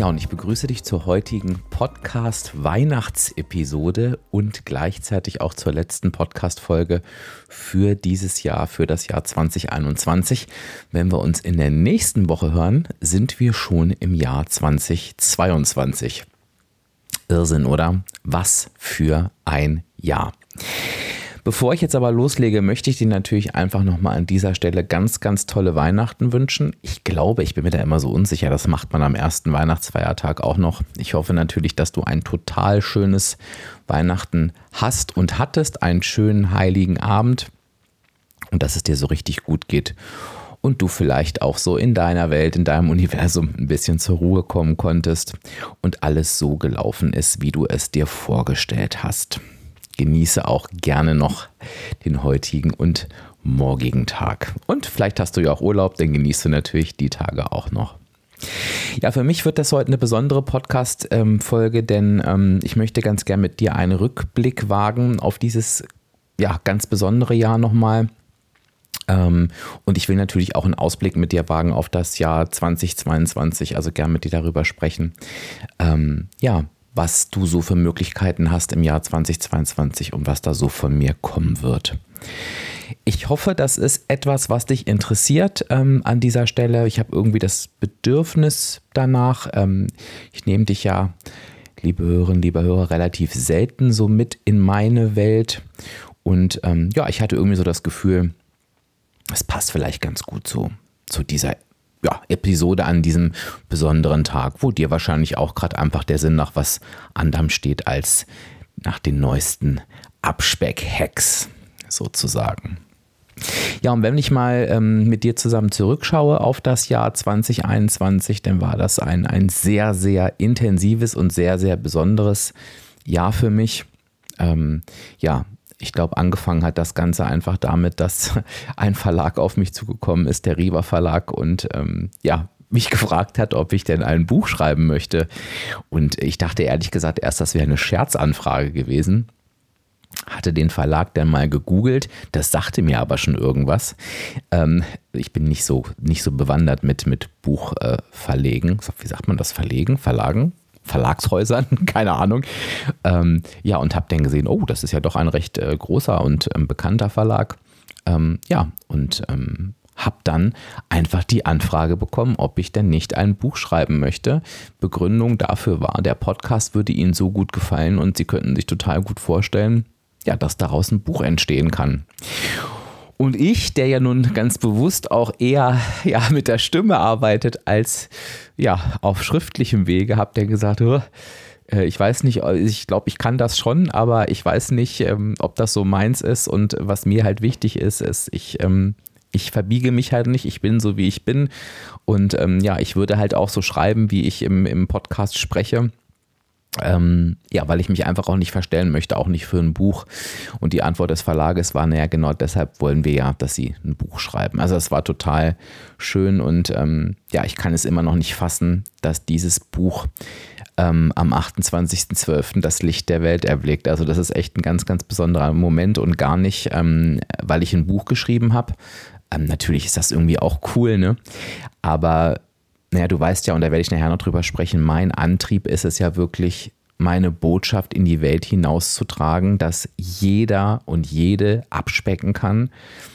Ja, und ich begrüße dich zur heutigen Podcast-Weihnachtsepisode und gleichzeitig auch zur letzten Podcast-Folge für dieses Jahr, für das Jahr 2021. Wenn wir uns in der nächsten Woche hören, sind wir schon im Jahr 2022. Irrsinn, oder? Was für ein Jahr. Bevor ich jetzt aber loslege, möchte ich dir natürlich einfach nochmal an dieser Stelle ganz, ganz tolle Weihnachten wünschen. Ich glaube, ich bin mir da immer so unsicher, das macht man am ersten Weihnachtsfeiertag auch noch. Ich hoffe natürlich, dass du ein total schönes Weihnachten hast und hattest, einen schönen heiligen Abend und dass es dir so richtig gut geht und du vielleicht auch so in deiner Welt, in deinem Universum ein bisschen zur Ruhe kommen konntest und alles so gelaufen ist, wie du es dir vorgestellt hast genieße auch gerne noch den heutigen und morgigen Tag. Und vielleicht hast du ja auch Urlaub, dann genießt du natürlich die Tage auch noch. Ja, für mich wird das heute eine besondere Podcast-Folge, denn ähm, ich möchte ganz gern mit dir einen Rückblick wagen auf dieses ja, ganz besondere Jahr nochmal. Ähm, und ich will natürlich auch einen Ausblick mit dir wagen auf das Jahr 2022, also gern mit dir darüber sprechen. Ähm, ja, was du so für Möglichkeiten hast im Jahr 2022 und was da so von mir kommen wird. Ich hoffe, das ist etwas, was dich interessiert ähm, an dieser Stelle. Ich habe irgendwie das Bedürfnis danach. Ähm, ich nehme dich ja, liebe Hörerinnen, liebe Hörer, relativ selten so mit in meine Welt. Und ähm, ja, ich hatte irgendwie so das Gefühl, es passt vielleicht ganz gut so zu dieser ja, Episode an diesem besonderen Tag, wo dir wahrscheinlich auch gerade einfach der Sinn nach was anderem steht als nach den neuesten Abspeck-Hacks sozusagen. Ja, und wenn ich mal ähm, mit dir zusammen zurückschaue auf das Jahr 2021, dann war das ein, ein sehr, sehr intensives und sehr, sehr besonderes Jahr für mich. Ähm, ja, ich glaube, angefangen hat das Ganze einfach damit, dass ein Verlag auf mich zugekommen ist, der Riva Verlag, und ähm, ja, mich gefragt hat, ob ich denn ein Buch schreiben möchte. Und ich dachte ehrlich gesagt erst, das wäre eine Scherzanfrage gewesen. Hatte den Verlag dann mal gegoogelt, das sagte mir aber schon irgendwas. Ähm, ich bin nicht so, nicht so bewandert mit, mit Buchverlegen. Äh, Wie sagt man das? Verlegen? Verlagen? Verlagshäusern, keine Ahnung. Ähm, ja, und habe dann gesehen, oh, das ist ja doch ein recht äh, großer und ähm, bekannter Verlag. Ähm, ja, und ähm, habe dann einfach die Anfrage bekommen, ob ich denn nicht ein Buch schreiben möchte. Begründung dafür war, der Podcast würde Ihnen so gut gefallen und Sie könnten sich total gut vorstellen, ja, dass daraus ein Buch entstehen kann. Und ich, der ja nun ganz bewusst auch eher ja, mit der Stimme arbeitet als ja, auf schriftlichem Wege, habe dann gesagt, äh, ich weiß nicht, ich glaube, ich kann das schon, aber ich weiß nicht, ähm, ob das so meins ist. Und was mir halt wichtig ist, ist, ich, ähm, ich verbiege mich halt nicht, ich bin so, wie ich bin. Und ähm, ja, ich würde halt auch so schreiben, wie ich im, im Podcast spreche. Ähm, ja, weil ich mich einfach auch nicht verstellen möchte, auch nicht für ein Buch. Und die Antwort des Verlages war, naja, genau deshalb wollen wir ja, dass sie ein Buch schreiben. Also es war total schön und ähm, ja, ich kann es immer noch nicht fassen, dass dieses Buch ähm, am 28.12. das Licht der Welt erblickt. Also das ist echt ein ganz, ganz besonderer Moment und gar nicht, ähm, weil ich ein Buch geschrieben habe. Ähm, natürlich ist das irgendwie auch cool, ne? Aber naja, du weißt ja, und da werde ich nachher noch drüber sprechen, mein Antrieb ist es ja wirklich, meine Botschaft in die Welt hinauszutragen, dass jeder und jede abspecken kann,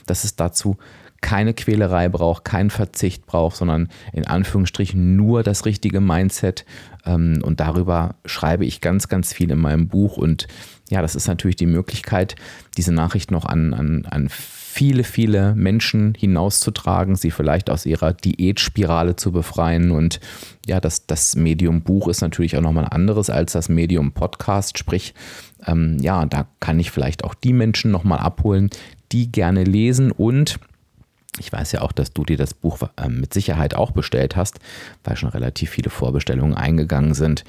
dass es dazu keine Quälerei braucht, keinen Verzicht braucht, sondern in Anführungsstrichen nur das richtige Mindset. Ähm, und darüber schreibe ich ganz, ganz viel in meinem Buch. Und ja, das ist natürlich die Möglichkeit, diese Nachricht noch an, an, an viele, viele Menschen hinauszutragen, sie vielleicht aus ihrer Diätspirale zu befreien. Und ja, das, das Medium Buch ist natürlich auch nochmal anderes als das Medium Podcast. Sprich, ähm, ja, da kann ich vielleicht auch die Menschen nochmal abholen, die gerne lesen und Ich weiß ja auch, dass du dir das Buch äh, mit Sicherheit auch bestellt hast, weil schon relativ viele Vorbestellungen eingegangen sind.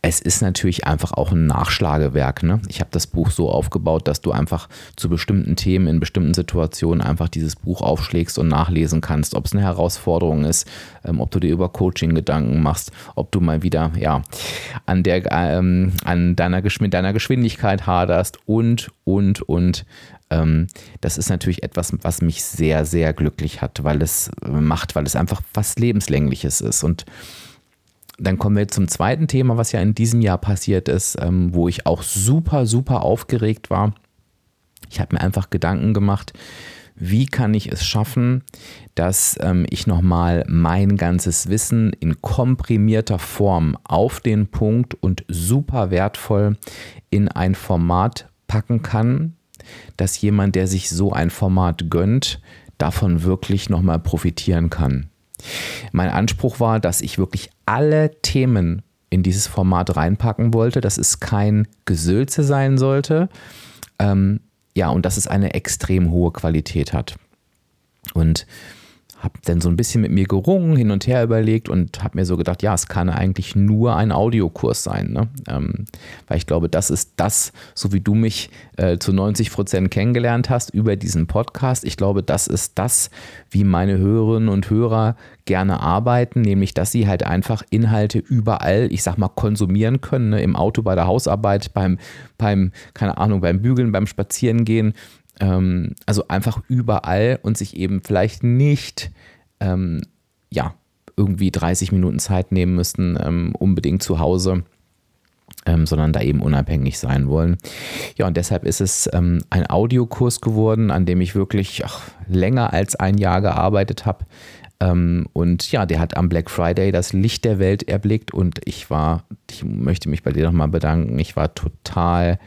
Es ist natürlich einfach auch ein Nachschlagewerk. Ne? Ich habe das Buch so aufgebaut, dass du einfach zu bestimmten Themen in bestimmten Situationen einfach dieses Buch aufschlägst und nachlesen kannst, ob es eine Herausforderung ist, ähm, ob du dir über Coaching Gedanken machst, ob du mal wieder ja, an, der, ähm, an deiner, Geschwind deiner Geschwindigkeit haderst und, und, und ähm, das ist natürlich etwas, was mich sehr, sehr glücklich hat, weil es äh, macht, weil es einfach was Lebenslängliches ist. Und dann kommen wir zum zweiten Thema, was ja in diesem Jahr passiert ist, ähm, wo ich auch super, super aufgeregt war. Ich habe mir einfach Gedanken gemacht, wie kann ich es schaffen, dass ähm, ich nochmal mein ganzes Wissen in komprimierter Form auf den Punkt und super wertvoll in ein Format packen kann, dass jemand, der sich so ein Format gönnt, davon wirklich nochmal profitieren kann. Mein Anspruch war, dass ich wirklich alle Themen in dieses Format reinpacken wollte, dass es kein Gesülze sein sollte. Ähm, ja, und dass es eine extrem hohe Qualität hat. Und habe dann so ein bisschen mit mir gerungen, hin und her überlegt und habe mir so gedacht, ja, es kann eigentlich nur ein Audiokurs sein. Ne? Ähm, weil ich glaube, das ist das, so wie du mich äh, zu 90 Prozent kennengelernt hast über diesen Podcast. Ich glaube, das ist das, wie meine Hörerinnen und Hörer gerne arbeiten, nämlich dass sie halt einfach Inhalte überall, ich sag mal, konsumieren können. Ne? Im Auto, bei der Hausarbeit, beim, beim, keine Ahnung, beim Bügeln, beim Spazierengehen ähm, also einfach überall und sich eben vielleicht nicht, ähm, ja, irgendwie 30 Minuten Zeit nehmen müssten, ähm, unbedingt zu Hause. Ähm, sondern da eben unabhängig sein wollen. Ja, und deshalb ist es ähm, ein Audiokurs geworden, an dem ich wirklich ach, länger als ein Jahr gearbeitet habe. Ähm, und ja, der hat am Black Friday das Licht der Welt erblickt und ich war, ich möchte mich bei dir nochmal bedanken, ich war total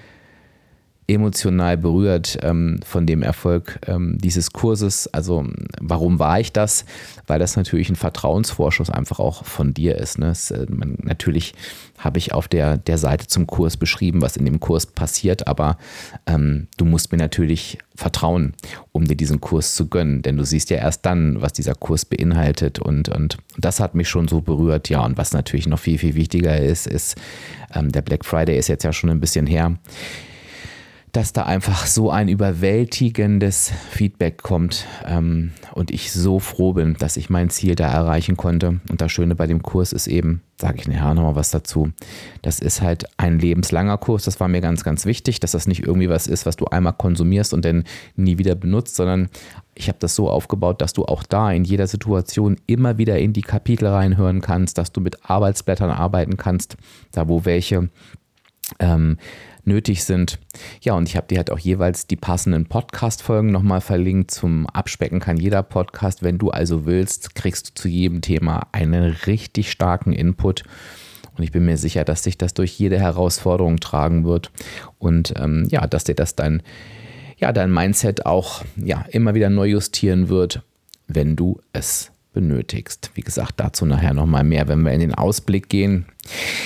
emotional berührt ähm, von dem Erfolg ähm, dieses Kurses. Also warum war ich das? Weil das natürlich ein Vertrauensvorschuss einfach auch von dir ist. Ne? Es, äh, man, natürlich habe ich auf der, der Seite zum Kurs beschrieben, was in dem Kurs passiert, aber ähm, du musst mir natürlich vertrauen, um dir diesen Kurs zu gönnen, denn du siehst ja erst dann, was dieser Kurs beinhaltet und, und das hat mich schon so berührt, ja, und was natürlich noch viel, viel wichtiger ist, ist, ähm, der Black Friday ist jetzt ja schon ein bisschen her dass da einfach so ein überwältigendes Feedback kommt ähm, und ich so froh bin, dass ich mein Ziel da erreichen konnte. Und das Schöne bei dem Kurs ist eben, sage ich nachher nochmal was dazu, das ist halt ein lebenslanger Kurs. Das war mir ganz, ganz wichtig, dass das nicht irgendwie was ist, was du einmal konsumierst und dann nie wieder benutzt, sondern ich habe das so aufgebaut, dass du auch da in jeder Situation immer wieder in die Kapitel reinhören kannst, dass du mit Arbeitsblättern arbeiten kannst, da wo welche ähm, nötig sind. Ja, und ich habe dir halt auch jeweils die passenden Podcast-Folgen nochmal verlinkt. Zum Abspecken kann jeder Podcast. Wenn du also willst, kriegst du zu jedem Thema einen richtig starken Input. Und ich bin mir sicher, dass dich das durch jede Herausforderung tragen wird. Und ähm, ja, dass dir das dein, ja, dein Mindset auch ja, immer wieder neu justieren wird, wenn du es benötigst. Wie gesagt, dazu nachher nochmal mehr, wenn wir in den Ausblick gehen.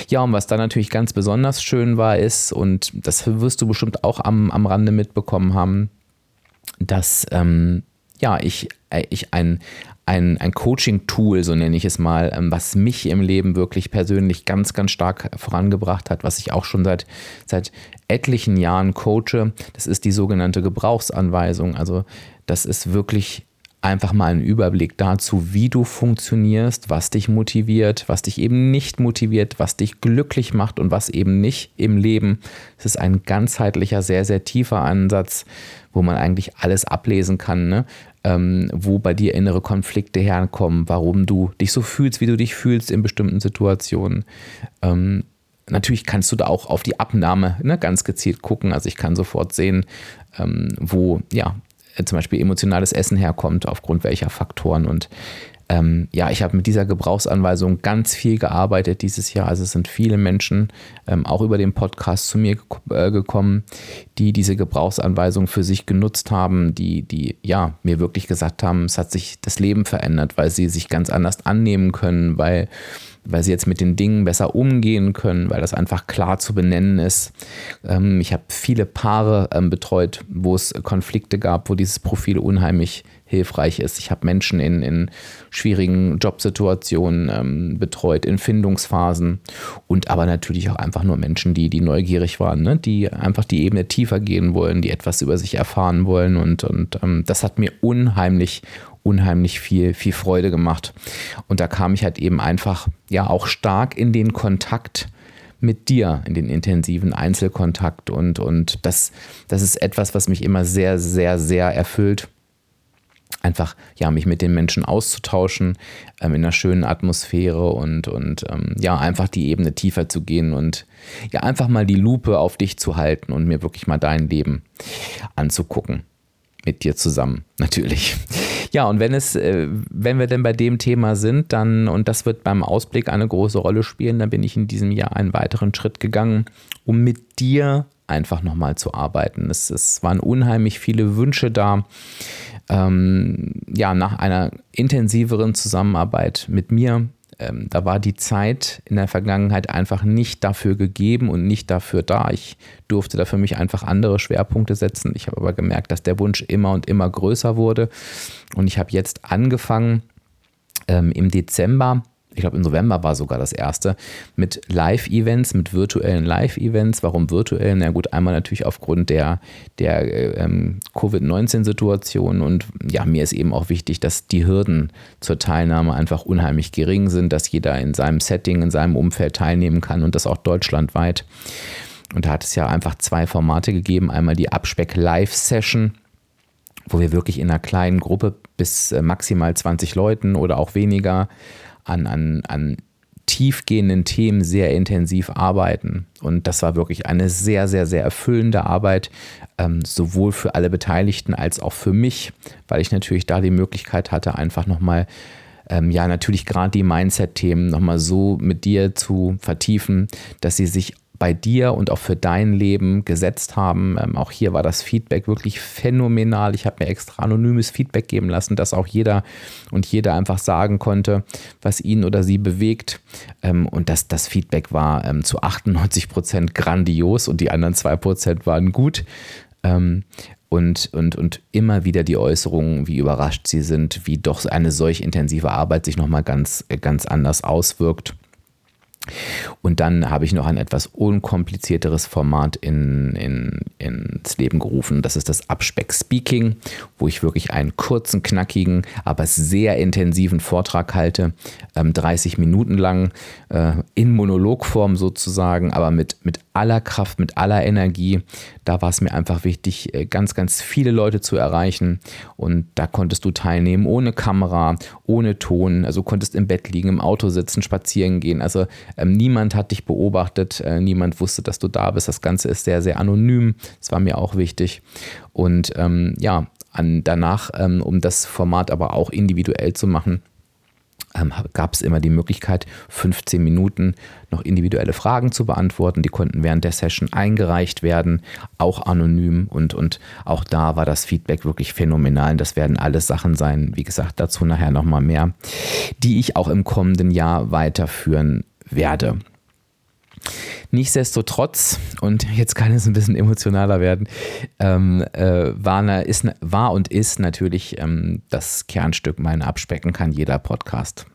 Ja, und was dann natürlich ganz besonders schön war, ist, und das wirst du bestimmt auch am, am Rande mitbekommen haben, dass ähm, ja, ich, äh, ich ein, ein, ein Coaching-Tool, so nenne ich es mal, ähm, was mich im Leben wirklich persönlich ganz, ganz stark vorangebracht hat, was ich auch schon seit, seit etlichen Jahren coache. Das ist die sogenannte Gebrauchsanweisung. Also das ist wirklich einfach mal einen Überblick dazu, wie du funktionierst, was dich motiviert, was dich eben nicht motiviert, was dich glücklich macht und was eben nicht im Leben. Es ist ein ganzheitlicher, sehr, sehr tiefer Ansatz, wo man eigentlich alles ablesen kann, ne? ähm, wo bei dir innere Konflikte herkommen, warum du dich so fühlst, wie du dich fühlst in bestimmten Situationen. Ähm, Natürlich kannst du da auch auf die Abnahme ne, ganz gezielt gucken. Also ich kann sofort sehen, ähm, wo ja zum Beispiel emotionales Essen herkommt, aufgrund welcher Faktoren. Und ähm, ja, ich habe mit dieser Gebrauchsanweisung ganz viel gearbeitet dieses Jahr. Also es sind viele Menschen ähm, auch über den Podcast zu mir äh, gekommen, die diese Gebrauchsanweisung für sich genutzt haben, die, die ja mir wirklich gesagt haben, es hat sich das Leben verändert, weil sie sich ganz anders annehmen können, weil weil sie jetzt mit den Dingen besser umgehen können, weil das einfach klar zu benennen ist. Ähm, ich habe viele Paare ähm, betreut, wo es Konflikte gab, wo dieses Profil unheimlich hilfreich ist. Ich habe Menschen in, in schwierigen Jobsituationen ähm, betreut, in Findungsphasen und aber natürlich auch einfach nur Menschen, die, die neugierig waren, ne? die einfach die Ebene tiefer gehen wollen, die etwas über sich erfahren wollen und, und das hat mir unheimlich, unheimlich viel, viel Freude gemacht. Und da kam ich halt eben einfach ja auch stark in den Kontakt mit dir, in den intensiven Einzelkontakt. Und, und das, das ist etwas, was mich immer sehr, sehr, sehr erfüllt. Einfach ja mich mit den Menschen auszutauschen ähm, in einer schönen Atmosphäre und und ähm, ja einfach die Ebene tiefer zu gehen und ja einfach mal die Lupe auf dich zu halten und mir wirklich mal dein Leben anzugucken. Mit dir zusammen natürlich ja und wenn es äh, wenn wir denn bei dem Thema sind dann und das wird beim Ausblick eine große Rolle spielen dann bin ich in diesem Jahr einen weiteren Schritt gegangen um mit dir einfach nochmal zu arbeiten. Es, es waren unheimlich viele Wünsche da ähm, ja, nach einer intensiveren Zusammenarbeit mit mir, ähm, da war die Zeit in der Vergangenheit einfach nicht dafür gegeben und nicht dafür da. Ich durfte da für mich einfach andere Schwerpunkte setzen. Ich habe aber gemerkt, dass der Wunsch immer und immer größer wurde. Und ich habe jetzt angefangen, ähm, im Dezember ich glaube im November war sogar das erste, mit Live-Events, mit virtuellen Live-Events. Warum virtuell? Na gut, einmal natürlich aufgrund der, der ähm, Covid-19-Situation und ja, mir ist eben auch wichtig, dass die Hürden zur Teilnahme einfach unheimlich gering sind, dass jeder in seinem Setting, in seinem Umfeld teilnehmen kann und das auch deutschlandweit. Und da hat es ja einfach zwei Formate gegeben. Einmal die Abspeck Live-Session, wo wir wirklich in einer kleinen Gruppe bis äh, maximal 20 Leuten oder auch weniger an, an, an tiefgehenden Themen sehr intensiv arbeiten. Und das war wirklich eine sehr, sehr, sehr erfüllende Arbeit, ähm, sowohl für alle Beteiligten als auch für mich, weil ich natürlich da die Möglichkeit hatte, einfach nochmal, ähm, ja, natürlich gerade die Mindset-Themen nochmal so mit dir zu vertiefen, dass sie sich bei dir und auch für dein Leben gesetzt haben. Ähm, auch hier war das Feedback wirklich phänomenal. Ich habe mir extra anonymes Feedback geben lassen, dass auch jeder und jeder einfach sagen konnte, was ihn oder sie bewegt. Ähm, und das, das Feedback war ähm, zu 98 Prozent grandios und die anderen zwei Prozent waren gut. Ähm, und, und, und immer wieder die Äußerungen, wie überrascht sie sind, wie doch eine solch intensive Arbeit sich nochmal ganz, ganz anders auswirkt. Und dann habe ich noch ein etwas unkomplizierteres Format in, in, ins Leben gerufen. Das ist das Abspeck Speaking, wo ich wirklich einen kurzen, knackigen, aber sehr intensiven Vortrag halte, ähm, 30 Minuten lang, äh, in Monologform sozusagen, aber mit, mit aller Kraft, mit aller Energie. Da war es mir einfach wichtig, äh, ganz, ganz viele Leute zu erreichen. Und da konntest du teilnehmen, ohne Kamera, ohne Ton. Also konntest im Bett liegen, im Auto sitzen, spazieren gehen. Also ähm, niemand hat dich beobachtet, äh, niemand wusste, dass du da bist. Das Ganze ist sehr, sehr anonym. Das war mir auch wichtig. Und ähm, ja, an, danach, ähm, um das Format aber auch individuell zu machen, ähm, gab es immer die Möglichkeit, 15 Minuten noch individuelle Fragen zu beantworten. Die konnten während der Session eingereicht werden, auch anonym. Und, und auch da war das Feedback wirklich phänomenal. Das werden alles Sachen sein, wie gesagt, dazu nachher nochmal mehr, die ich auch im kommenden Jahr weiterführen werde. Nichtsdestotrotz, und jetzt kann es ein bisschen emotionaler werden, ähm, äh, war, ist, war und ist natürlich ähm, das Kernstück Mein Abspecken kann jeder Podcast.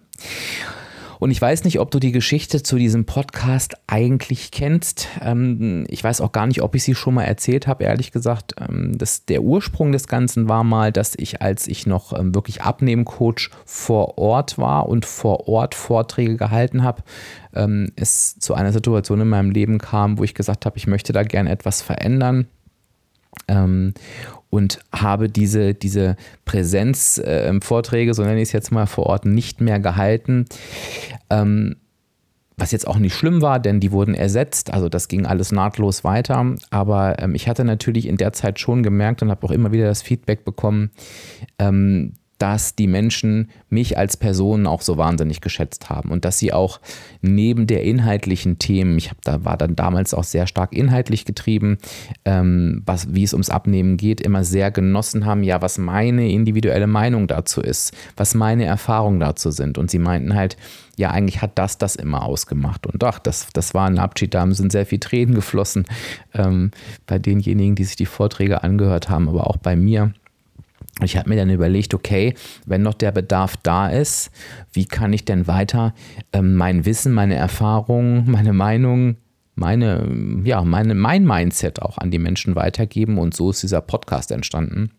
Und ich weiß nicht, ob du die Geschichte zu diesem Podcast eigentlich kennst. Ähm, ich weiß auch gar nicht, ob ich sie schon mal erzählt habe, ehrlich gesagt. Ähm, das, der Ursprung des Ganzen war mal, dass ich, als ich noch ähm, wirklich Abnehmcoach vor Ort war und vor Ort Vorträge gehalten habe, es zu einer Situation in meinem Leben kam, wo ich gesagt habe, ich möchte da gerne etwas verändern und habe diese, diese Präsenzvorträge, äh, so nenne ich es jetzt mal vor Ort, nicht mehr gehalten. Ähm, was jetzt auch nicht schlimm war, denn die wurden ersetzt, also das ging alles nahtlos weiter. Aber ähm, ich hatte natürlich in der Zeit schon gemerkt und habe auch immer wieder das Feedback bekommen, ähm, dass die Menschen mich als Person auch so wahnsinnig geschätzt haben und dass sie auch neben der inhaltlichen Themen, ich habe da war dann damals auch sehr stark inhaltlich getrieben, ähm, was, wie es ums Abnehmen geht, immer sehr genossen haben, ja, was meine individuelle Meinung dazu ist, was meine Erfahrungen dazu sind. Und sie meinten halt, ja, eigentlich hat das das immer ausgemacht. Und ach, das, das war ein Abschied, da sind sehr viel Tränen geflossen ähm, bei denjenigen, die sich die Vorträge angehört haben, aber auch bei mir. Ich habe mir dann überlegt, okay, wenn noch der Bedarf da ist, wie kann ich denn weiter ähm, mein Wissen, meine Erfahrungen, meine Meinung, meine, ja, meine, mein Mindset auch an die Menschen weitergeben? Und so ist dieser Podcast entstanden.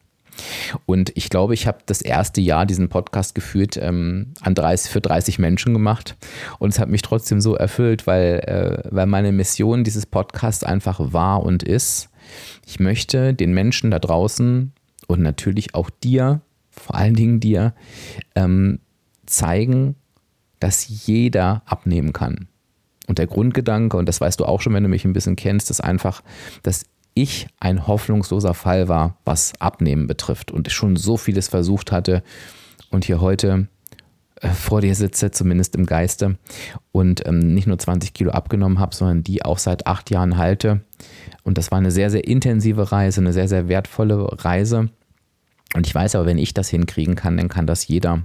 Und ich glaube, ich habe das erste Jahr diesen Podcast geführt ähm, an 30, für 30 Menschen gemacht. Und es hat mich trotzdem so erfüllt, weil, äh, weil meine Mission dieses Podcasts einfach war und ist. Ich möchte den Menschen da draußen und natürlich auch dir, vor allen Dingen dir, ähm, zeigen, dass jeder abnehmen kann. Und der Grundgedanke, und das weißt du auch schon, wenn du mich ein bisschen kennst, ist einfach, dass ich ein hoffnungsloser Fall war, was Abnehmen betrifft und ich schon so vieles versucht hatte und hier heute vor dir sitze, zumindest im Geiste, und ähm, nicht nur 20 Kilo abgenommen habe, sondern die auch seit acht Jahren halte. Und das war eine sehr, sehr intensive Reise, eine sehr, sehr wertvolle Reise. Und ich weiß aber, wenn ich das hinkriegen kann, dann kann das jeder.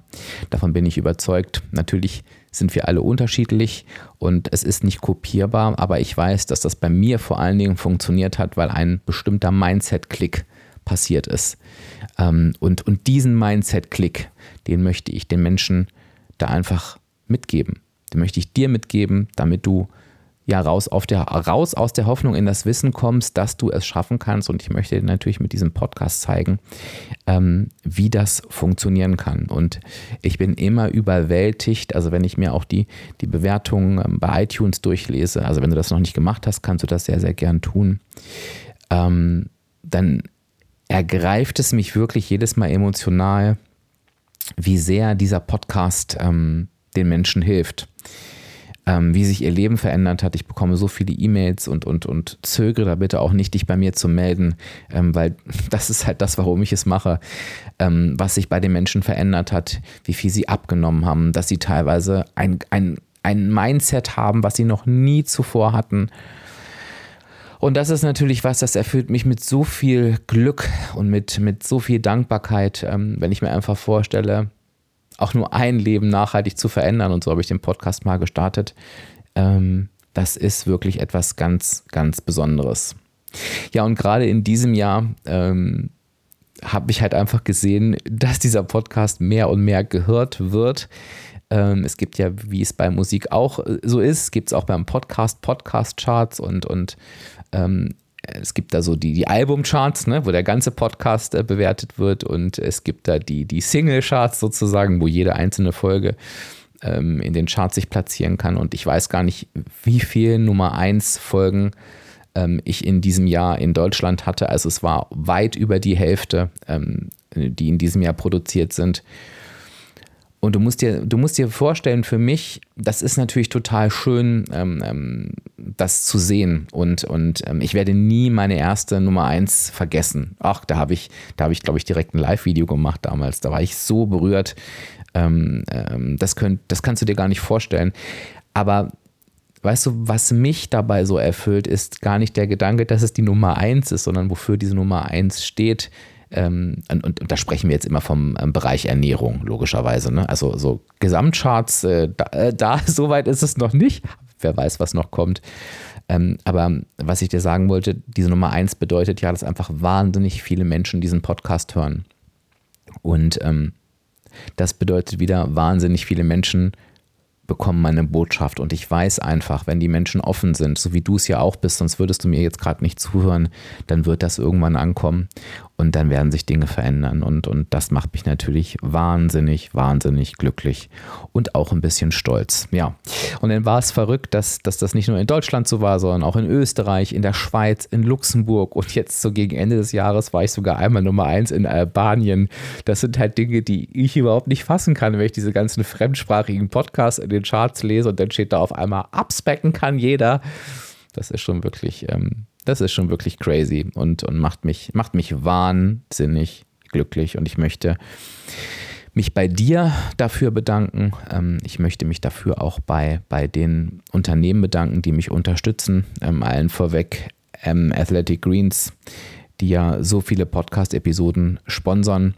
Davon bin ich überzeugt. Natürlich sind wir alle unterschiedlich und es ist nicht kopierbar, aber ich weiß, dass das bei mir vor allen Dingen funktioniert hat, weil ein bestimmter Mindset-Klick passiert ist. Ähm, und, und diesen Mindset-Klick, den möchte ich den Menschen da einfach mitgeben. Den möchte ich dir mitgeben, damit du ja raus, auf der, raus aus der Hoffnung in das Wissen kommst, dass du es schaffen kannst. Und ich möchte dir natürlich mit diesem Podcast zeigen, ähm, wie das funktionieren kann. Und ich bin immer überwältigt, also wenn ich mir auch die, die Bewertungen ähm, bei iTunes durchlese, also wenn du das noch nicht gemacht hast, kannst du das sehr, sehr gern tun. Ähm, dann ergreift es mich wirklich jedes Mal emotional, wie sehr dieser Podcast ähm, den Menschen hilft ähm, wie sich ihr Leben verändert hat. Ich bekomme so viele E-Mails und, und, und zögere da bitte auch nicht, dich bei mir zu melden, ähm, weil das ist halt das, warum ich es mache, ähm, was sich bei den Menschen verändert hat, wie viel sie abgenommen haben, dass sie teilweise ein, ein, ein Mindset haben, was sie noch nie zuvor hatten. Und das ist natürlich was, das erfüllt mich mit so viel Glück und mit, mit so viel Dankbarkeit, ähm, wenn ich mir einfach vorstelle, auch nur ein Leben nachhaltig zu verändern. Und so habe ich den Podcast mal gestartet. Ähm, das ist wirklich etwas ganz, ganz Besonderes. Ja, und gerade in diesem Jahr ähm, habe ich halt einfach gesehen, dass dieser Podcast mehr und mehr gehört wird. Ähm, es gibt ja, wie es bei Musik auch äh, so ist, gibt es auch beim Podcast Podcast-Charts und, und ähm, es gibt da so die, die Albumcharts, ne, wo der ganze Podcast äh, bewertet wird und es gibt da die, die Single-Charts sozusagen, wo jede einzelne Folge ähm, in den Charts sich platzieren kann. Und ich weiß gar nicht, wie viele Nummer 1 Folgen ähm, ich in diesem Jahr in Deutschland hatte. Also es war weit über die Hälfte, ähm, die in diesem Jahr produziert sind. Und du musst dir, du musst dir vorstellen, für mich, das ist natürlich total schön, ähm, ähm, das zu sehen. Und, und ähm, ich werde nie meine erste Nummer eins vergessen. Ach, da habe ich, da ich, glaube ich, direkt ein Live-Video gemacht damals. Da war ich so berührt. Ähm, ähm, das, könnt, das kannst du dir gar nicht vorstellen. Aber weißt du, was mich dabei so erfüllt, ist gar nicht der Gedanke, dass es die Nummer eins ist, sondern wofür diese Nummer eins steht ähm, und, und, da sprechen wir jetzt immer vom ähm, Bereich Ernährung, logischerweise. Ne? Also so Gesamtcharts, äh, da, äh, da soweit ist es noch nicht. Wer weiß, was noch kommt. Ähm, aber was ich dir sagen wollte, diese Nummer eins bedeutet ja, dass einfach wahnsinnig viele Menschen diesen Podcast hören. Und ähm, das bedeutet wieder, wahnsinnig viele Menschen bekommen meine Botschaft. Und ich weiß einfach, wenn die Menschen offen sind, so wie du es ja auch bist, sonst würdest du mir jetzt gerade nicht zuhören, dann wird das irgendwann ankommen und dann werden sich Dinge verändern. Und, und das macht mich natürlich wahnsinnig, wahnsinnig glücklich und auch ein bisschen stolz. Ja. Und dann war es verrückt, dass, dass das nicht nur in Deutschland so war, sondern auch in Österreich, in der Schweiz, in Luxemburg und jetzt so gegen Ende des Jahres war ich sogar einmal Nummer eins in Albanien. Das sind halt Dinge, die ich überhaupt nicht fassen kann, wenn ich diese ganzen fremdsprachigen Podcasts in den Charts lese und dann steht da auf einmal, abspecken kann jeder. Das ist schon wirklich ähm, das ist schon wirklich crazy und, und macht, mich, macht mich wahnsinnig glücklich. Und ich möchte mich bei dir dafür bedanken. Ähm, ich möchte mich dafür auch bei, bei den Unternehmen bedanken, die mich unterstützen. Ähm, allen vorweg ähm, Athletic Greens, die ja so viele Podcast-Episoden sponsern,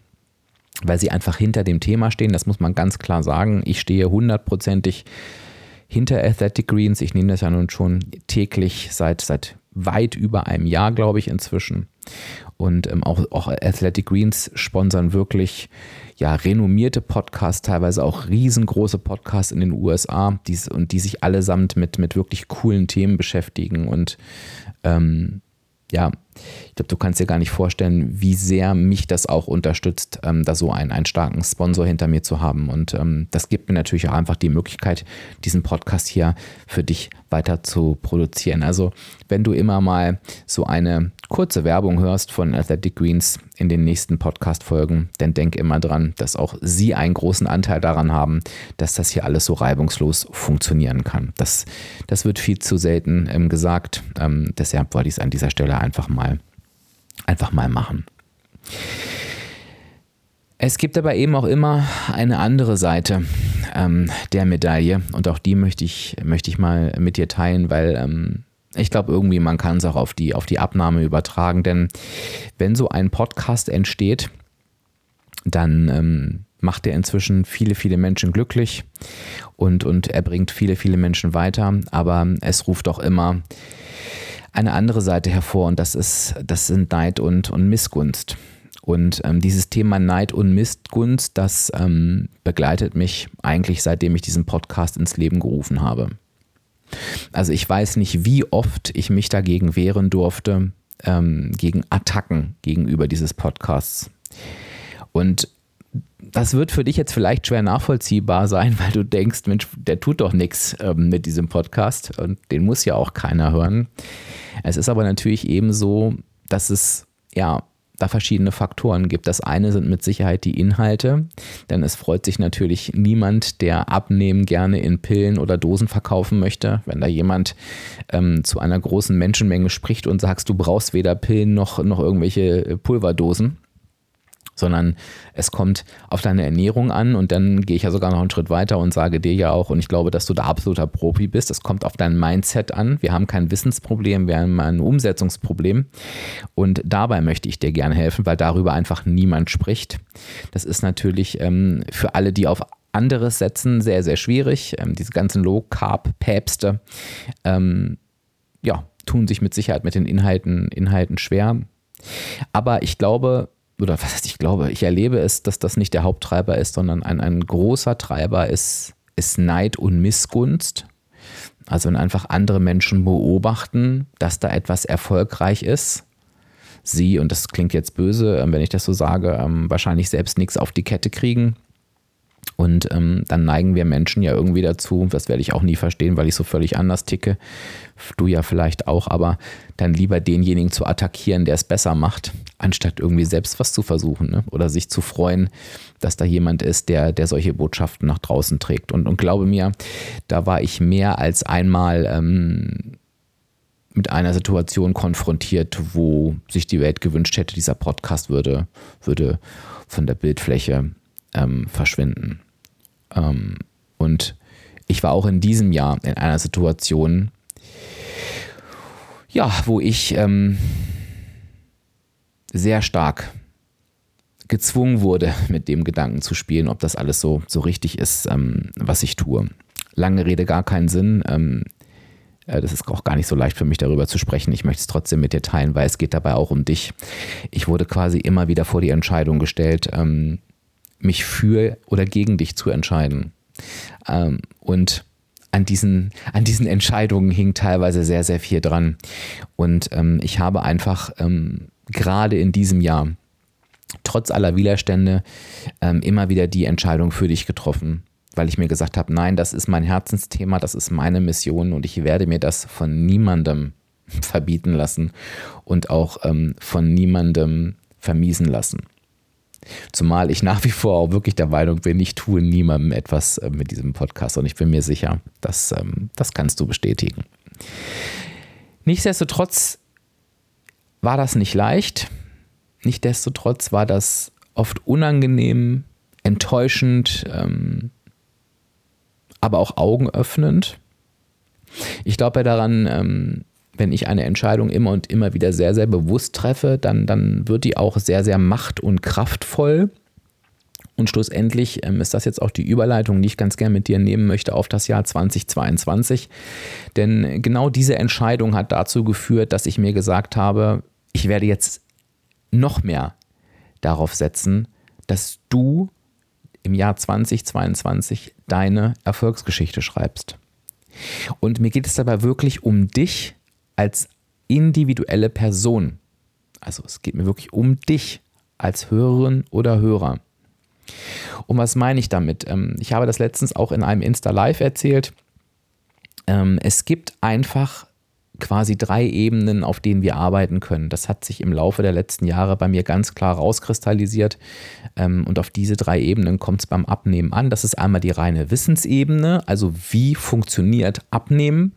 weil sie einfach hinter dem Thema stehen. Das muss man ganz klar sagen. Ich stehe hundertprozentig hinter Athletic Greens. Ich nehme das ja nun schon täglich seit, seit weit über einem Jahr, glaube ich, inzwischen. Und ähm, auch, auch Athletic Greens sponsern wirklich ja, renommierte Podcasts, teilweise auch riesengroße Podcasts in den USA, die, und die sich allesamt mit, mit wirklich coolen Themen beschäftigen. Und ähm, ja, ich glaube, du kannst dir gar nicht vorstellen, wie sehr mich das auch unterstützt, ähm, da so einen, einen starken Sponsor hinter mir zu haben. Und ähm, das gibt mir natürlich auch einfach die Möglichkeit, diesen Podcast hier für dich weiter zu produzieren. Also, wenn du immer mal so eine kurze Werbung hörst von Athletic Greens in den nächsten Podcast-Folgen, dann denk immer dran, dass auch sie einen großen Anteil daran haben, dass das hier alles so reibungslos funktionieren kann. Das, das wird viel zu selten ähm, gesagt. Ähm, deshalb wollte ich es an dieser Stelle einfach mal, einfach mal machen. Es gibt aber eben auch immer eine andere Seite ähm, der Medaille und auch die möchte ich, möchte ich mal mit dir teilen, weil ähm, ich glaube irgendwie, man kann es auch auf die, auf die Abnahme übertragen, denn wenn so ein Podcast entsteht, dann ähm, macht er inzwischen viele, viele Menschen glücklich und, und er bringt viele, viele Menschen weiter, aber es ruft auch immer eine andere Seite hervor und das ist, das sind Neid und, und Missgunst. Und ähm, dieses Thema Neid und Missgunst, das ähm, begleitet mich eigentlich seitdem ich diesen Podcast ins Leben gerufen habe. Also ich weiß nicht, wie oft ich mich dagegen wehren durfte, ähm, gegen Attacken gegenüber dieses Podcasts. Und das wird für dich jetzt vielleicht schwer nachvollziehbar sein, weil du denkst, Mensch, der tut doch nichts ähm, mit diesem Podcast und den muss ja auch keiner hören. Es ist aber natürlich eben so, dass es ja da verschiedene Faktoren gibt. Das eine sind mit Sicherheit die Inhalte, denn es freut sich natürlich niemand, der Abnehmen gerne in Pillen oder Dosen verkaufen möchte. Wenn da jemand ähm, zu einer großen Menschenmenge spricht und sagst, du brauchst weder Pillen noch, noch irgendwelche Pulverdosen, sondern es kommt auf deine Ernährung an und dann gehe ich ja sogar noch einen Schritt weiter und sage dir ja auch, und ich glaube, dass du da absoluter Profi bist, es kommt auf dein Mindset an. Wir haben kein Wissensproblem, wir haben ein Umsetzungsproblem und dabei möchte ich dir gerne helfen, weil darüber einfach niemand spricht. Das ist natürlich ähm, für alle, die auf anderes setzen, sehr, sehr schwierig. Ähm, diese ganzen Low-Carb-Päpste, ähm, ja, tun sich mit Sicherheit mit den Inhalten, Inhalten schwer. Aber ich glaube, oder was heißt, ich glaube, ich erlebe es, dass das nicht der Haupttreiber ist, sondern ein, ein großer Treiber ist, ist Neid und Missgunst. Also wenn einfach andere Menschen beobachten, dass da etwas erfolgreich ist, sie, und das klingt jetzt böse, ähm, wenn ich das so sage, ähm, wahrscheinlich selbst nichts auf die Kette kriegen und ähm, dann neigen wir Menschen ja irgendwie dazu, das werde ich auch nie verstehen, weil ich so völlig anders ticke, du ja vielleicht auch, aber dann lieber denjenigen zu attackieren, der es besser macht, anstatt irgendwie selbst was zu versuchen ne? oder sich zu freuen, dass da jemand ist, der, der solche Botschaften nach draußen trägt. Und, und glaube mir, da war ich mehr als einmal ähm, mit einer Situation konfrontiert, wo sich die Welt gewünscht hätte, dieser Podcast würde, würde von der Bildfläche ähm, verschwinden. Ähm, und ich war auch in diesem Jahr in einer Situation, ja, wo ich ähm, sehr stark gezwungen wurde, mit dem Gedanken zu spielen, ob das alles so, so richtig ist, ähm, was ich tue. Lange Rede, gar keinen Sinn. Ähm, äh, das ist auch gar nicht so leicht für mich darüber zu sprechen. Ich möchte es trotzdem mit dir teilen, weil es geht dabei auch um dich. Ich wurde quasi immer wieder vor die Entscheidung gestellt, ähm, mich für oder gegen dich zu entscheiden. Ähm, und an diesen, an diesen Entscheidungen hing teilweise sehr, sehr viel dran. Und ähm, ich habe einfach ähm, gerade in diesem Jahr, trotz aller Widerstände, ähm, immer wieder die Entscheidung für dich getroffen, weil ich mir gesagt habe, nein, das ist mein Herzensthema, das ist meine Mission und ich werde mir das von niemandem verbieten lassen und auch ähm, von niemandem vermiesen lassen. Zumal ich nach wie vor auch wirklich der Meinung bin, ich tue niemandem etwas äh, mit diesem Podcast und ich bin mir sicher, dass, ähm, das kannst du bestätigen. Nichtsdestotrotz war das nicht leicht. Nichtsdestotrotz war das oft unangenehm, enttäuschend, ähm, aber auch augenöffnend. Ich glaube daran, ähm, wenn ich eine Entscheidung immer und immer wieder sehr, sehr bewusst treffe, dann, dann wird die auch sehr, sehr macht- und kraftvoll. Und schlussendlich ähm, ist das jetzt auch die Überleitung, die ich ganz gerne mit dir nehmen möchte auf das Jahr 2022. Denn genau diese Entscheidung hat dazu geführt, dass ich mir gesagt habe, ich werde jetzt noch mehr darauf setzen, dass du im Jahr 2022 deine Erfolgsgeschichte schreibst. Und mir geht es dabei wirklich um dich als individuelle Person. Also es geht mir wirklich um dich als Hörerin oder Hörer. Und was meine ich damit? Ähm, ich habe das letztens auch in einem Insta Live erzählt. Ähm, es gibt einfach quasi drei Ebenen, auf denen wir arbeiten können. Das hat sich im Laufe der letzten Jahre bei mir ganz klar rauskristallisiert. Ähm, und auf diese drei Ebenen kommt es beim Abnehmen an. Das ist einmal die reine Wissensebene, also wie funktioniert Abnehmen.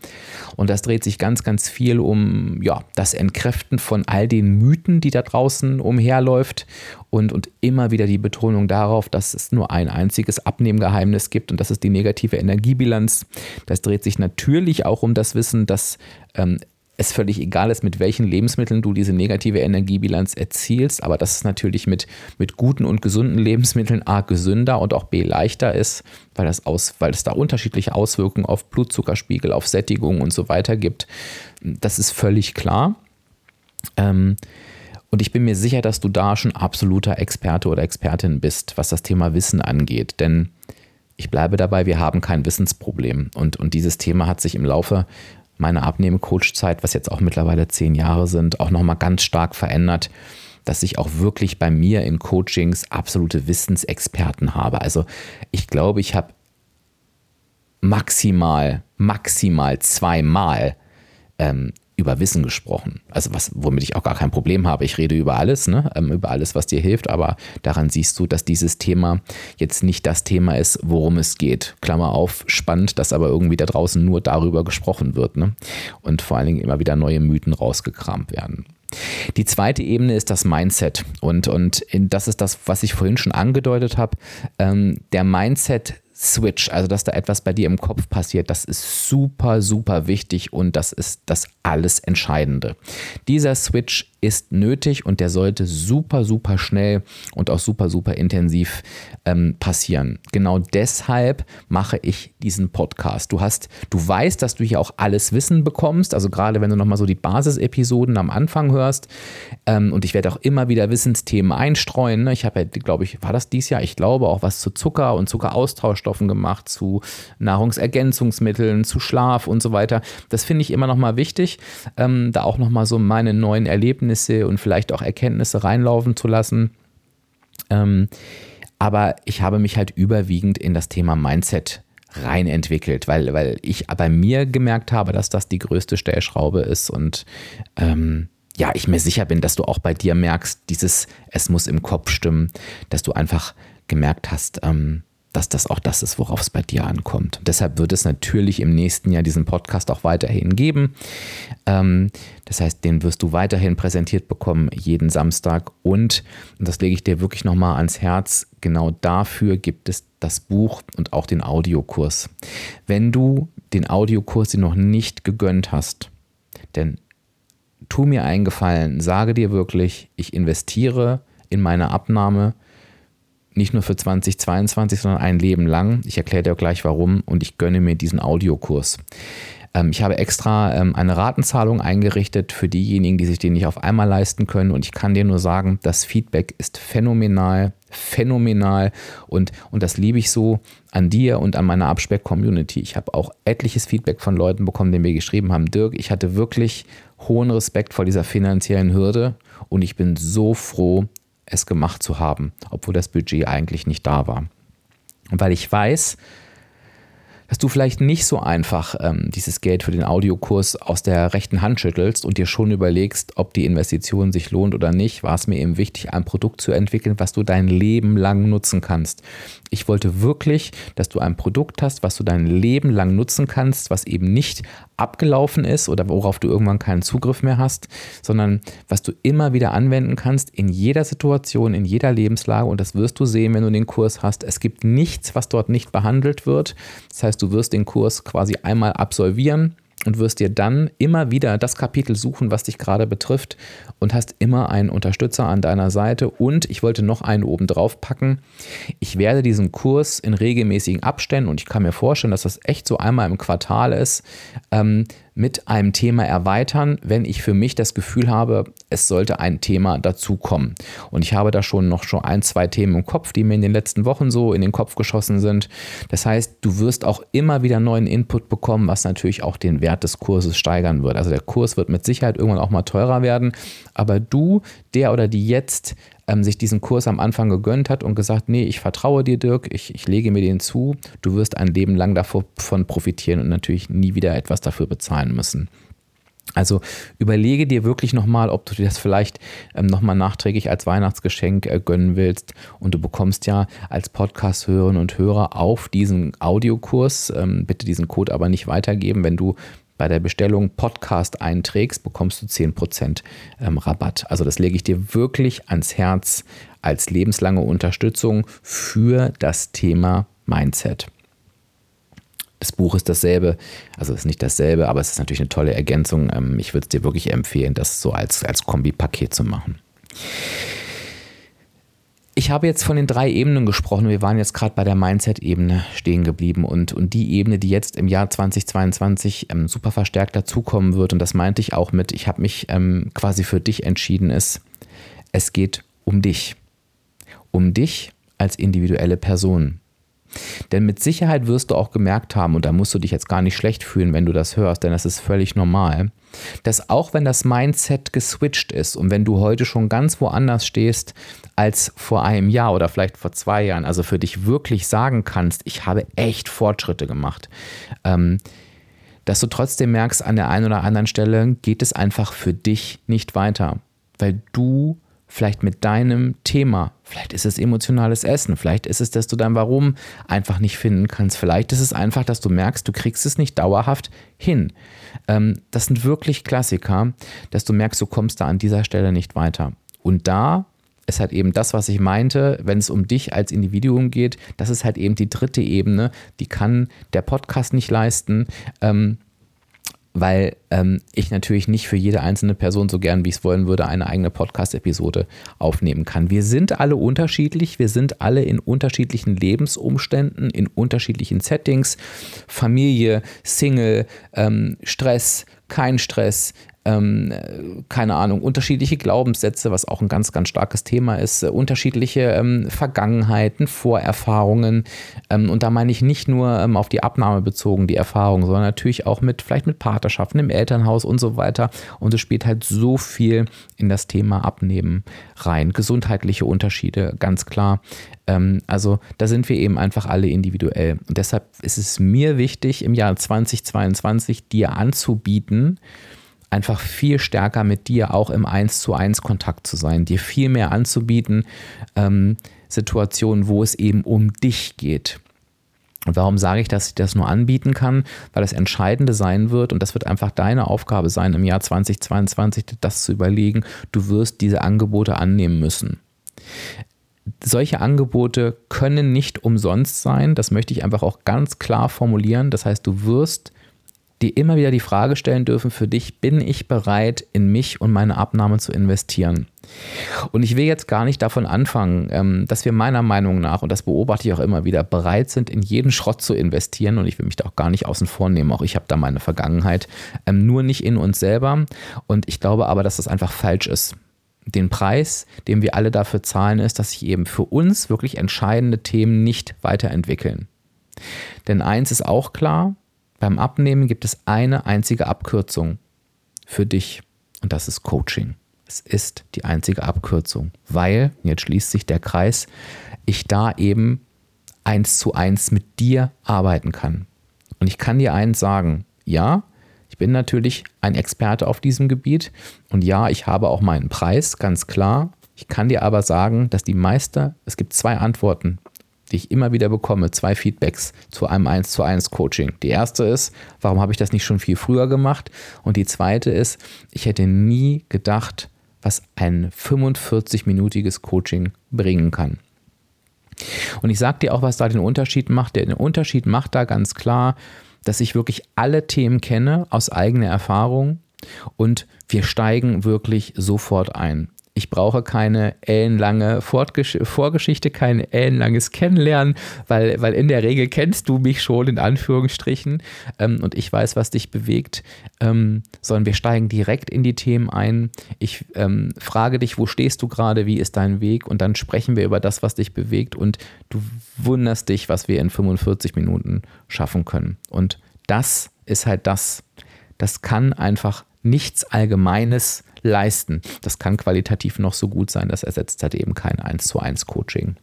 Und das dreht sich ganz, ganz viel um ja, das Entkräften von all den Mythen, die da draußen umherläuft. Und, und immer wieder die Betonung darauf, dass es nur ein einziges Abnehmgeheimnis gibt und das ist die negative Energiebilanz. Das dreht sich natürlich auch um das Wissen, dass ähm, es völlig egal ist, mit welchen Lebensmitteln du diese negative Energiebilanz erzielst, aber dass es natürlich mit, mit guten und gesunden Lebensmitteln A gesünder und auch B leichter ist, weil, das aus, weil es da unterschiedliche Auswirkungen auf Blutzuckerspiegel, auf Sättigung und so weiter gibt. Das ist völlig klar. Ähm, und ich bin mir sicher, dass du da schon absoluter Experte oder Expertin bist, was das Thema Wissen angeht. Denn ich bleibe dabei, wir haben kein Wissensproblem. Und, und dieses Thema hat sich im Laufe meine Abnehme-Coach-Zeit, was jetzt auch mittlerweile zehn Jahre sind, auch nochmal ganz stark verändert, dass ich auch wirklich bei mir in Coachings absolute Wissensexperten habe. Also ich glaube, ich habe maximal, maximal zweimal ähm, über Wissen gesprochen. Also was, womit ich auch gar kein Problem habe. Ich rede über alles, ne? Ähm, über alles, was dir hilft, aber daran siehst du, dass dieses Thema jetzt nicht das Thema ist, worum es geht. Klammer auf, spannend, dass aber irgendwie da draußen nur darüber gesprochen wird. Ne? Und vor allen Dingen immer wieder neue Mythen rausgekramt werden. Die zweite Ebene ist das Mindset. Und, und das ist das, was ich vorhin schon angedeutet habe. Ähm, der Mindset Switch, also dass da etwas bei dir im Kopf passiert, das ist super, super wichtig und das ist das alles Entscheidende. Dieser Switch ist nötig und der sollte super, super schnell und auch super, super intensiv ähm, passieren. Genau deshalb mache ich diesen Podcast. Du hast, du weißt, dass du hier auch alles Wissen bekommst, also gerade wenn du nochmal so die Basisepisoden am Anfang hörst ähm, und ich werde auch immer wieder Wissensthemen einstreuen. Ne? Ich habe ja, glaube ich, war das dieses Jahr? Ich glaube auch was zu Zucker und Zuckeraustauschstoffen gemacht, zu Nahrungsergänzungsmitteln, zu Schlaf und so weiter. Das finde ich immer nochmal wichtig, ähm, da auch nochmal so meine neuen Erlebnisse und vielleicht auch Erkenntnisse reinlaufen zu lassen. Ähm, aber ich habe mich halt überwiegend in das Thema Mindset rein entwickelt, weil, weil ich bei mir gemerkt habe, dass das die größte Stellschraube ist und ähm, ja, ich mir sicher bin, dass du auch bei dir merkst, dieses, es muss im Kopf stimmen, dass du einfach gemerkt hast, ähm, dass das auch das ist, worauf es bei dir ankommt. Deshalb wird es natürlich im nächsten Jahr diesen Podcast auch weiterhin geben. Ähm, das heißt, den wirst du weiterhin präsentiert bekommen, jeden Samstag. Und, und das lege ich dir wirklich nochmal ans Herz, genau dafür gibt es das Buch und auch den Audiokurs. Wenn du den Audiokurs dir noch nicht gegönnt hast, denn tu mir einen Gefallen, sage dir wirklich, ich investiere in meine Abnahme nicht nur für 2022, sondern ein Leben lang. Ich erkläre dir gleich warum und ich gönne mir diesen Audiokurs. Ähm, ich habe extra ähm, eine Ratenzahlung eingerichtet für diejenigen, die sich den nicht auf einmal leisten können und ich kann dir nur sagen, das Feedback ist phänomenal, phänomenal und, und das liebe ich so an dir und an meiner Abspeck-Community. Ich habe auch etliches Feedback von Leuten bekommen, die mir geschrieben haben, Dirk, ich hatte wirklich hohen Respekt vor dieser finanziellen Hürde und ich bin so froh, es gemacht zu haben, obwohl das Budget eigentlich nicht da war. Und weil ich weiß, dass du vielleicht nicht so einfach ähm, dieses Geld für den Audiokurs aus der rechten Hand schüttelst und dir schon überlegst, ob die Investition sich lohnt oder nicht, war es mir eben wichtig, ein Produkt zu entwickeln, was du dein Leben lang nutzen kannst. Ich wollte wirklich, dass du ein Produkt hast, was du dein Leben lang nutzen kannst, was eben nicht abgelaufen ist oder worauf du irgendwann keinen Zugriff mehr hast, sondern was du immer wieder anwenden kannst in jeder Situation, in jeder Lebenslage und das wirst du sehen, wenn du den Kurs hast. Es gibt nichts, was dort nicht behandelt wird. Das heißt, du wirst den Kurs quasi einmal absolvieren und wirst dir dann immer wieder das Kapitel suchen, was dich gerade betrifft und hast immer einen Unterstützer an deiner Seite. Und ich wollte noch einen oben drauf packen. Ich werde diesen Kurs in regelmäßigen Abständen und ich kann mir vorstellen, dass das echt so einmal im Quartal ist, ähm, mit einem Thema erweitern, wenn ich für mich das Gefühl habe, es sollte ein Thema dazukommen. Und ich habe da schon noch schon ein, zwei Themen im Kopf, die mir in den letzten Wochen so in den Kopf geschossen sind. Das heißt, du wirst auch immer wieder neuen Input bekommen, was natürlich auch den Wert des Kurses steigern wird. Also der Kurs wird mit Sicherheit irgendwann auch mal teurer werden, aber du, der oder die jetzt ähm, sich diesen Kurs am Anfang gegönnt hat und gesagt, nee, ich vertraue dir, Dirk, ich, ich lege mir den zu, du wirst ein Leben lang davon profitieren und natürlich nie wieder etwas dafür bezahlen müssen. Also überlege dir wirklich nochmal, ob du dir das vielleicht ähm, nochmal nachträglich als Weihnachtsgeschenk äh, gönnen willst. Und du bekommst ja als Podcast-Hörerinnen und Hörer auf diesen Audiokurs, ähm, bitte diesen Code aber nicht weitergeben, wenn du bei der Bestellung Podcast einträgst, bekommst du 10% ähm, Rabatt. Also das lege ich dir wirklich ans Herz als lebenslange Unterstützung für das Thema Mindset. Das Buch ist dasselbe, also es ist nicht dasselbe, aber es ist natürlich eine tolle Ergänzung. Ähm, ich würde es dir wirklich empfehlen, das so als, als Kombipaket zu machen. Ich habe jetzt von den drei Ebenen gesprochen. Wir waren jetzt gerade bei der Mindset-Ebene stehen geblieben und, und die Ebene, die jetzt im Jahr 2022 ähm, super verstärkt dazukommen wird, und das meinte ich auch mit, ich habe mich ähm, quasi für dich entschieden, ist, es geht um dich. Um dich als individuelle Person. Denn mit Sicherheit wirst du auch gemerkt haben, und da musst du dich jetzt gar nicht schlecht fühlen, wenn du das hörst, denn das ist völlig normal, dass auch wenn das Mindset geswitcht ist und wenn du heute schon ganz woanders stehst als vor einem Jahr oder vielleicht vor zwei Jahren, also für dich wirklich sagen kannst, ich habe echt Fortschritte gemacht, ähm, dass du trotzdem merkst, an der einen oder anderen Stelle geht es einfach für dich nicht weiter, weil du vielleicht mit deinem Thema, vielleicht ist es emotionales Essen, vielleicht ist es, dass du dein Warum einfach nicht finden kannst, vielleicht ist es einfach, dass du merkst, du kriegst es nicht dauerhaft hin. Ähm, das sind wirklich Klassiker, dass du merkst, du kommst da an dieser Stelle nicht weiter. Und da ist halt eben das, was ich meinte, wenn es um dich als Individuum geht, das ist halt eben die dritte Ebene, die kann der Podcast nicht leisten. Ähm, weil ähm, ich natürlich nicht für jede einzelne Person so gern, wie ich es wollen würde, eine eigene Podcast-Episode aufnehmen kann. Wir sind alle unterschiedlich, wir sind alle in unterschiedlichen Lebensumständen, in unterschiedlichen Settings, Familie, Single, ähm, Stress, kein Stress, ähm, keine Ahnung, unterschiedliche Glaubenssätze, was auch ein ganz, ganz starkes Thema ist, äh, unterschiedliche ähm, Vergangenheiten, Vorerfahrungen. Ähm, und da meine ich nicht nur ähm, auf die Abnahme bezogen, die Erfahrung, sondern natürlich auch mit, vielleicht mit Partnerschaften im Elternhaus und so weiter. Und es spielt halt so viel in das Thema Abnehmen rein. Gesundheitliche Unterschiede, ganz klar. Ähm, also da sind wir eben einfach alle individuell. Und deshalb ist es mir wichtig, im Jahr 2022 dir anzubieten, einfach viel stärker mit dir auch im Eins zu eins Kontakt zu sein, dir viel mehr anzubieten, ähm, Situationen, wo es eben um dich geht. Und warum sage ich, dass ich das nur anbieten kann? Weil das Entscheidende sein wird, und das wird einfach deine Aufgabe sein, im Jahr 2022 das zu überlegen, du wirst diese Angebote annehmen müssen. Solche Angebote können nicht umsonst sein, das möchte ich einfach auch ganz klar formulieren. Das heißt, du wirst dir immer wieder die Frage stellen dürfen für dich, bin ich bereit, in mich und meine Abnahme zu investieren? Und ich will jetzt gar nicht davon anfangen, ähm, dass wir meiner Meinung nach, und das beobachte ich auch immer wieder, bereit sind, in jeden Schrott zu investieren. Und ich will mich da auch gar nicht außen vor nehmen. Auch ich habe da meine Vergangenheit. Ähm, nur nicht in uns selber. Und ich glaube aber, dass das einfach falsch ist. Den Preis, den wir alle dafür zahlen, ist, dass sich eben für uns wirklich entscheidende Themen nicht weiterentwickeln. Denn eins ist auch klar, beim Abnehmen gibt es eine einzige Abkürzung für dich und das ist Coaching. Es ist die einzige Abkürzung, weil, jetzt schließt sich der Kreis, ich da eben eins zu eins mit dir arbeiten kann. Und ich kann dir eins sagen, ja, ich bin natürlich ein Experte auf diesem Gebiet und ja, ich habe auch meinen Preis, ganz klar. Ich kann dir aber sagen, dass die Meister, es gibt zwei Antworten, die ich immer wieder bekomme, zwei Feedbacks zu einem 1 zu 1 Coaching. Die erste ist, warum habe ich das nicht schon viel früher gemacht? Und die zweite ist, ich hätte nie gedacht, was ein 45-minütiges Coaching bringen kann. Und ich sage dir auch, was da den Unterschied macht. Der Unterschied macht da ganz klar, dass ich wirklich alle Themen kenne aus eigener Erfahrung und wir steigen wirklich sofort ein. Ich brauche keine ellenlange Vorgeschichte, kein ellenlanges Kennenlernen, weil, weil in der Regel kennst du mich schon in Anführungsstrichen. Ähm, und ich weiß, was dich bewegt, ähm, sondern wir steigen direkt in die Themen ein. Ich ähm, frage dich, wo stehst du gerade, wie ist dein Weg? Und dann sprechen wir über das, was dich bewegt. Und du wunderst dich, was wir in 45 Minuten schaffen können. Und das ist halt das, das kann einfach nichts Allgemeines leisten. Das kann qualitativ noch so gut sein, das ersetzt halt eben kein 1 zu 1 Coaching.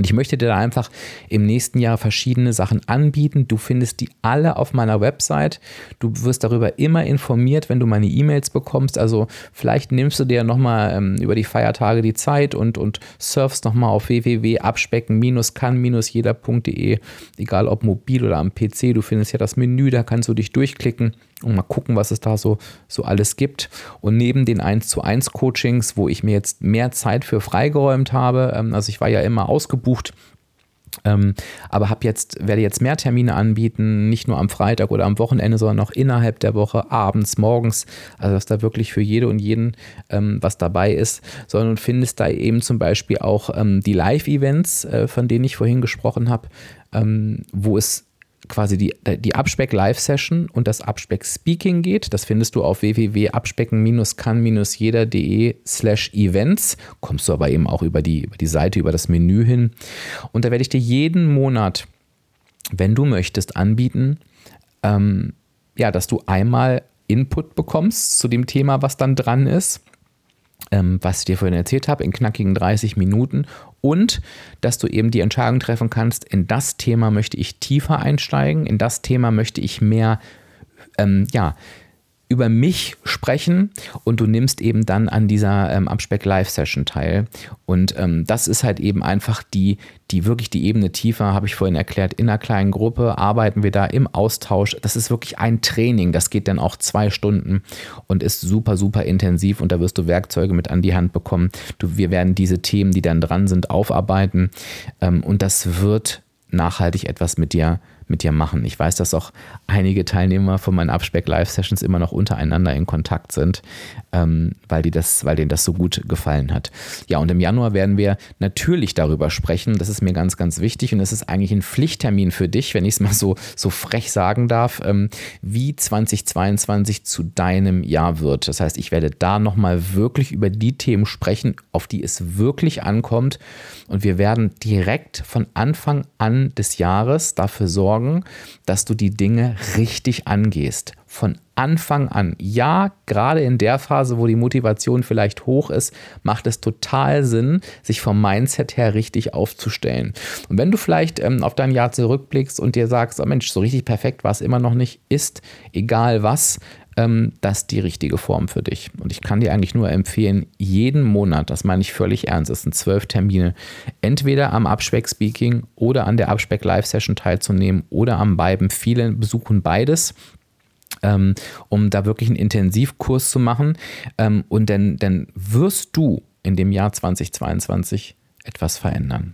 Und ich möchte dir da einfach im nächsten Jahr verschiedene Sachen anbieten. Du findest die alle auf meiner Website. Du wirst darüber immer informiert, wenn du meine E-Mails bekommst. Also vielleicht nimmst du dir nochmal ähm, über die Feiertage die Zeit und, und surfst nochmal auf www.abspecken-kann-jeder.de, egal ob mobil oder am PC. Du findest ja das Menü, da kannst du dich durchklicken und mal gucken, was es da so, so alles gibt. Und neben den 1 zu 1 Coachings, wo ich mir jetzt mehr Zeit für freigeräumt habe, ähm, also ich war ja immer ausgebucht, ähm, aber hab jetzt, werde jetzt mehr Termine anbieten, nicht nur am Freitag oder am Wochenende, sondern auch innerhalb der Woche, abends, morgens. Also dass da wirklich für jede und jeden ähm, was dabei ist, sondern findest da eben zum Beispiel auch ähm, die Live-Events, äh, von denen ich vorhin gesprochen habe, ähm, wo es quasi die, die Abspeck-Live-Session und das Abspeck-Speaking geht. Das findest du auf www.abspecken-kann-jeder.de slash events. Kommst du aber eben auch über die, über die Seite, über das Menü hin. Und da werde ich dir jeden Monat, wenn du möchtest, anbieten, ähm, ja, dass du einmal Input bekommst zu dem Thema, was dann dran ist ähm, was ich dir vorhin erzählt habe, in knackigen 30 Minuten und dass du eben die Entscheidung treffen kannst, in das Thema möchte ich tiefer einsteigen, in das Thema möchte ich mehr, ähm, ja, über mich sprechen und du nimmst eben dann an dieser ähm, Abspeck Live Session teil. Und ähm, das ist halt eben einfach die, die wirklich die Ebene tiefer, habe ich vorhin erklärt, in einer kleinen Gruppe arbeiten wir da im Austausch. Das ist wirklich ein Training, das geht dann auch zwei Stunden und ist super, super intensiv und da wirst du Werkzeuge mit an die Hand bekommen. Du, wir werden diese Themen, die dann dran sind, aufarbeiten ähm, und das wird nachhaltig etwas mit dir mit dir machen. Ich weiß, dass auch einige Teilnehmer von meinen Abspeck-Live-Sessions immer noch untereinander in Kontakt sind, ähm, weil, die das, weil denen das so gut gefallen hat. Ja, und im Januar werden wir natürlich darüber sprechen. Das ist mir ganz, ganz wichtig und es ist eigentlich ein Pflichttermin für dich, wenn ich es mal so, so frech sagen darf, ähm, wie 2022 zu deinem Jahr wird. Das heißt, ich werde da nochmal wirklich über die Themen sprechen, auf die es wirklich ankommt. Und wir werden direkt von Anfang an des Jahres dafür sorgen, sorgen, dass du die Dinge richtig angehst. Von Anfang an. Ja, gerade in der Phase, wo die Motivation vielleicht hoch ist, macht es total Sinn, sich vom Mindset her richtig aufzustellen. Und wenn du vielleicht ähm, auf dein Jahr zurückblickst und dir sagst, oh Mensch, so richtig perfekt war es immer noch nicht, ist egal was, ähm, das die richtige Form für dich. Und ich kann dir eigentlich nur empfehlen, jeden Monat, das meine ich völlig ernst, es sind zwölf Termine, entweder am Abspeck-Speaking oder an der Abspeck-Live-Session teilzunehmen oder am beiden. Viele besuchen beides. Ähm, um da wirklich einen Intensivkurs zu machen. Ähm, und dann, dann wirst du in dem Jahr 2022 etwas verändern.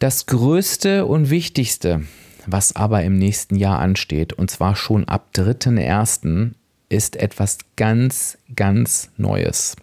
Das Größte und Wichtigste, was aber im nächsten Jahr ansteht, und zwar schon ab 3.1., ist etwas ganz, ganz Neues.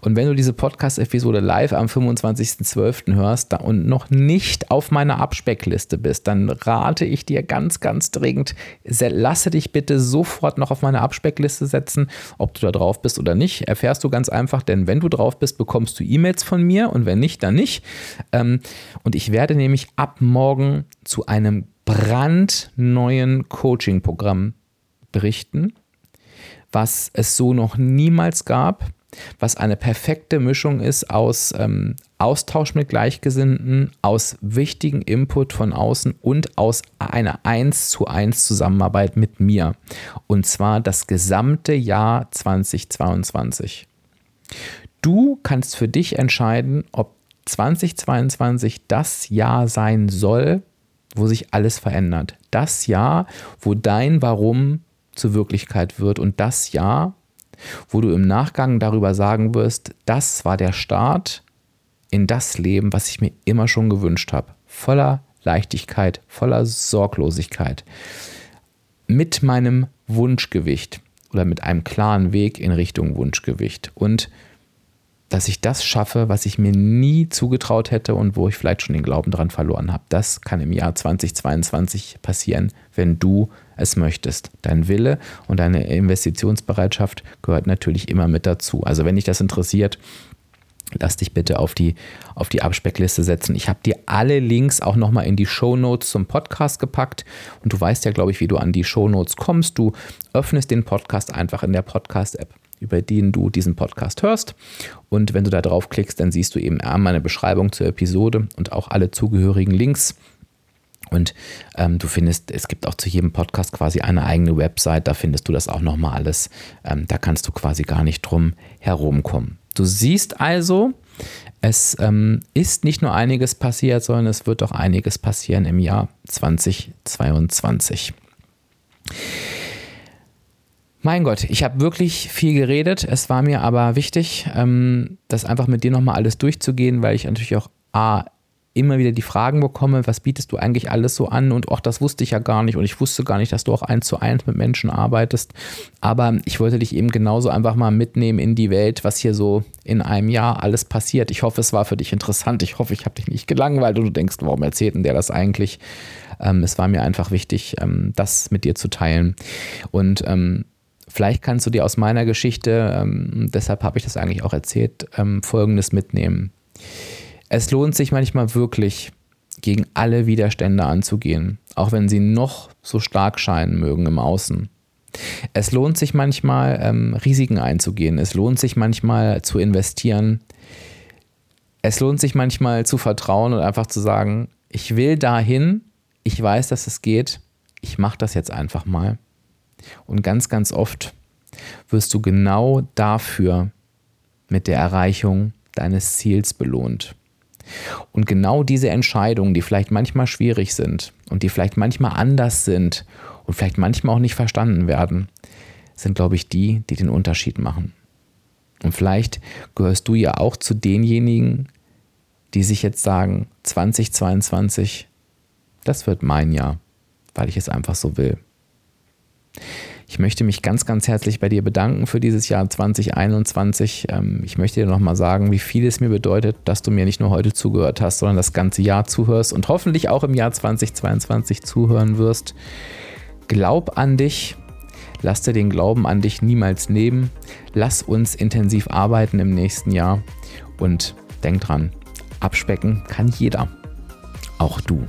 Und wenn du diese Podcast-Episode live am 25.12. hörst und noch nicht auf meiner Abspeckliste bist, dann rate ich dir ganz, ganz dringend, lasse dich bitte sofort noch auf meine Abspeckliste setzen. Ob du da drauf bist oder nicht, erfährst du ganz einfach, denn wenn du drauf bist, bekommst du E-Mails von mir und wenn nicht, dann nicht. Ähm, und ich werde nämlich ab morgen zu einem brandneuen Coaching-Programm berichten, was es so noch niemals gab was eine perfekte Mischung ist aus ähm, Austausch mit Gleichgesinnten, aus wichtigen Input von außen und aus einer 1 zu 1 Zusammenarbeit mit mir. Und zwar das gesamte Jahr 2022. Du kannst für dich entscheiden, ob 2022 das Jahr sein soll, wo sich alles verändert. Das Jahr, wo dein Warum zur Wirklichkeit wird und das Jahr, wo du im Nachgang darüber sagen wirst, das war der Start in das Leben, was ich mir immer schon gewünscht habe. Voller Leichtigkeit, voller Sorglosigkeit. Mit meinem Wunschgewicht oder mit einem klaren Weg in Richtung Wunschgewicht. Und dass ich das schaffe, was ich mir nie zugetraut hätte und wo ich vielleicht schon den Glauben daran verloren habe. Das kann im Jahr 2022 passieren, wenn du es möchtest. Dein Wille und deine Investitionsbereitschaft gehört natürlich immer mit dazu. Also wenn dich das interessiert, lass dich bitte auf die, auf die Abspeckliste setzen. Ich habe dir alle Links auch nochmal in die Show Notes zum Podcast gepackt. Und du weißt ja, glaube ich, wie du an die Show Notes kommst. Du öffnest den Podcast einfach in der Podcast-App über den du diesen Podcast hörst. Und wenn du da draufklickst, dann siehst du eben einmal eine Beschreibung zur Episode und auch alle zugehörigen Links. Und ähm, du findest, es gibt auch zu jedem Podcast quasi eine eigene Website, da findest du das auch nochmal alles. Ähm, da kannst du quasi gar nicht drum herumkommen. Du siehst also, es ähm, ist nicht nur einiges passiert, sondern es wird auch einiges passieren im Jahr 2022. Mein Gott, ich habe wirklich viel geredet. Es war mir aber wichtig, ähm, das einfach mit dir nochmal alles durchzugehen, weil ich natürlich auch A, immer wieder die Fragen bekomme, was bietest du eigentlich alles so an? Und auch das wusste ich ja gar nicht und ich wusste gar nicht, dass du auch eins zu eins mit Menschen arbeitest. Aber ich wollte dich eben genauso einfach mal mitnehmen in die Welt, was hier so in einem Jahr alles passiert. Ich hoffe, es war für dich interessant. Ich hoffe, ich habe dich nicht gelangweilt und du denkst, warum erzählt denn der das eigentlich? Ähm, es war mir einfach wichtig, ähm, das mit dir zu teilen. Und ähm, Vielleicht kannst du dir aus meiner Geschichte, ähm, deshalb habe ich das eigentlich auch erzählt, ähm, Folgendes mitnehmen. Es lohnt sich manchmal wirklich, gegen alle Widerstände anzugehen, auch wenn sie noch so stark scheinen mögen im Außen. Es lohnt sich manchmal, ähm, Risiken einzugehen. Es lohnt sich manchmal zu investieren. Es lohnt sich manchmal zu vertrauen und einfach zu sagen, ich will dahin, ich weiß, dass es geht, ich mache das jetzt einfach mal. Und ganz, ganz oft wirst du genau dafür mit der Erreichung deines Ziels belohnt. Und genau diese Entscheidungen, die vielleicht manchmal schwierig sind und die vielleicht manchmal anders sind und vielleicht manchmal auch nicht verstanden werden, sind, glaube ich, die, die den Unterschied machen. Und vielleicht gehörst du ja auch zu denjenigen, die sich jetzt sagen, 2022, das wird mein Jahr, weil ich es einfach so will. Ich möchte mich ganz, ganz herzlich bei dir bedanken für dieses Jahr 2021. Ähm, ich möchte dir nochmal sagen, wie viel es mir bedeutet, dass du mir nicht nur heute zugehört hast, sondern das ganze Jahr zuhörst und hoffentlich auch im Jahr 2022 zuhören wirst. Glaub an dich. Lass dir den Glauben an dich niemals nehmen. Lass uns intensiv arbeiten im nächsten Jahr. Und denk dran, abspecken kann jeder. Auch du.